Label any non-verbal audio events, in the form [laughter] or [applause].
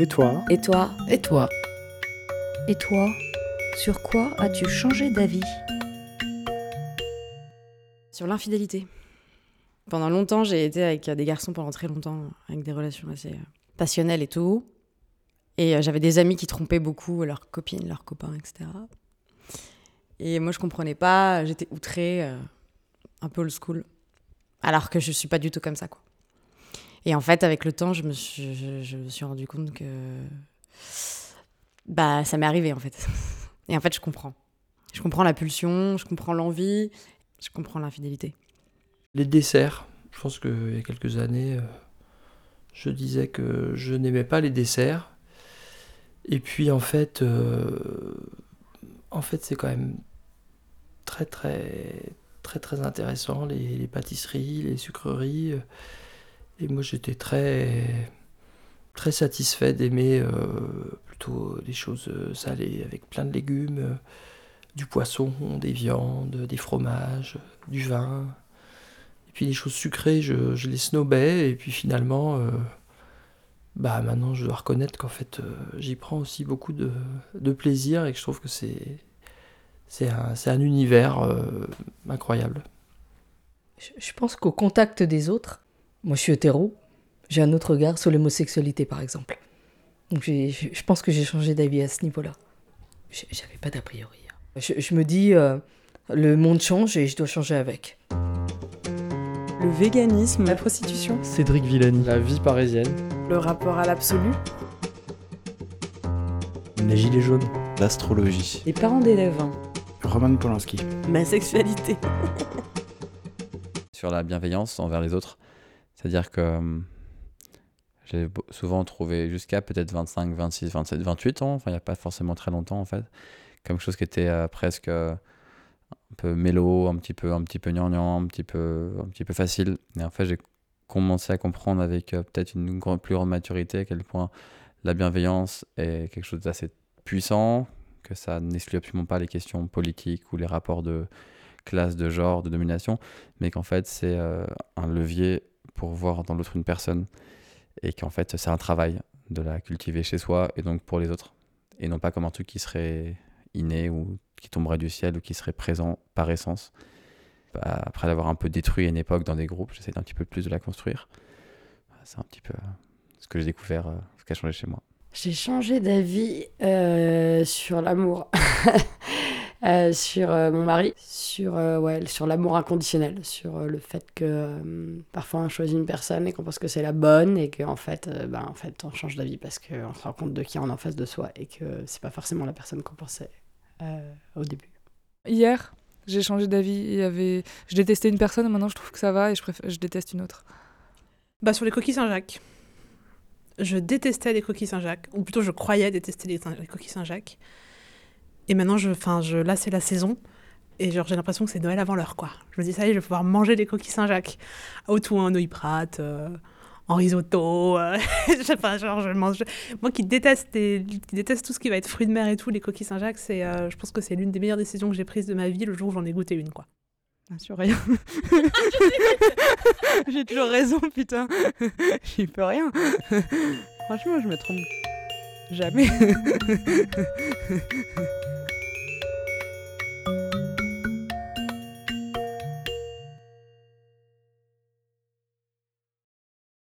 Et toi Et toi Et toi Et toi Sur quoi as-tu changé d'avis Sur l'infidélité. Pendant longtemps, j'ai été avec des garçons pendant très longtemps, avec des relations assez euh, passionnelles et tout. Et euh, j'avais des amis qui trompaient beaucoup leurs copines, leurs copains, etc. Et moi, je comprenais pas, j'étais outrée, euh, un peu old school. Alors que je suis pas du tout comme ça, quoi. Et en fait, avec le temps, je me suis, je, me suis rendu compte que. Bah, ça m'est arrivé, en fait. Et en fait, je comprends. Je comprends la pulsion, je comprends l'envie, je comprends l'infidélité. Les desserts. Je pense qu'il y a quelques années, euh, je disais que je n'aimais pas les desserts. Et puis en fait, euh, en fait, c'est quand même très très très très intéressant les, les pâtisseries, les sucreries. Et moi, j'étais très très satisfait d'aimer euh, plutôt des choses salées avec plein de légumes, euh, du poisson, des viandes, des fromages, du vin. Et puis les choses sucrées, je, les snobais. Et puis finalement, euh, bah maintenant, je dois reconnaître qu'en fait, euh, j'y prends aussi beaucoup de, plaisir et que je trouve que c'est c'est un, univers euh, incroyable. Je pense qu'au contact des autres, moi je suis hétéro, j'ai un autre regard sur l'homosexualité par exemple. Donc j'ai- je je pense que j'ai changé d'avis à ce niveau-là. J'avais pas d'a priori. hein. Je, je me dis, euh, le monde change et je dois changer avec. Le véganisme, la prostitution, Cédric Villani. La vie parisienne. le rapport à l'absolu, Les Gilets jaunes. L'astrologie. les parents d'élèves, hein. Roman Polanski. ma sexualité. Sur la bienveillance envers les autres. C'est-à-dire que hum, j'ai souvent trouvé jusqu'à peut-être 25, 26, 27, 28 ans, enfin il n'y a pas forcément très longtemps en fait, comme chose qui était euh, presque euh, un peu mélo, un petit peu, un petit peu un petit peu, un petit peu facile. Et en fait j'ai commencé à comprendre avec euh, peut-être une plus grande maturité à quel point la bienveillance est quelque chose d'assez puissant, que ça n'exclut absolument pas les questions politiques ou les rapports de classe, de genre, de domination, mais qu'en fait c'est un levier pour voir dans l'autre une personne et qu'en fait c'est un travail de la cultiver chez soi et donc pour les autres et non pas comme un truc qui serait inné ou qui tomberait du ciel ou qui serait présent par essence. Bah, après l'avoir un peu détruit à une époque dans des groupes, j'essaie d'un petit peu plus de la construire. C'est un petit peu euh, ce que j'ai découvert, euh, ce qui a changé chez moi. J'ai changé d'avis euh, sur l'amour, [laughs] Euh, sur euh, mon mari, sur, euh, ouais, sur l'amour inconditionnel, sur euh, le fait que euh, parfois on choisit une personne et qu'on pense que c'est la bonne et qu'en fait, euh, ben, en fait, on change d'avis parce qu'on se rend compte de qui on est en face de soi et que c'est pas forcément la personne qu'on pensait euh, au début. Hier, j'ai changé d'avis. Il y avait... Je détestais une personne, maintenant je trouve que ça va et je, préfère... je déteste une autre. Bah sur les coquilles Saint-Jacques. Je détestais les coquilles Saint-Jacques, ou plutôt je croyais détester les, les coquilles Saint-Jacques. Et maintenant, je, enfin, je, là c'est la saison, et genre j'ai l'impression que c'est Noël avant l'heure, quoi. Je me dis ça y est, je vais pouvoir manger des coquilles Saint-Jacques. Autour euh, en risotto, [laughs] je mange. Moi qui déteste, qui déteste tout ce qui va être fruits de mer et tout, les coquilles Saint-Jacques, euh, je pense que c'est l'une des meilleures décisions que j'ai prises de ma vie le jour où j'en ai goûté une, quoi. Ah, sur rien. [laughs] J'ai toujours raison, putain. [laughs] J'y peux rien. Franchement, je me trompe jamais.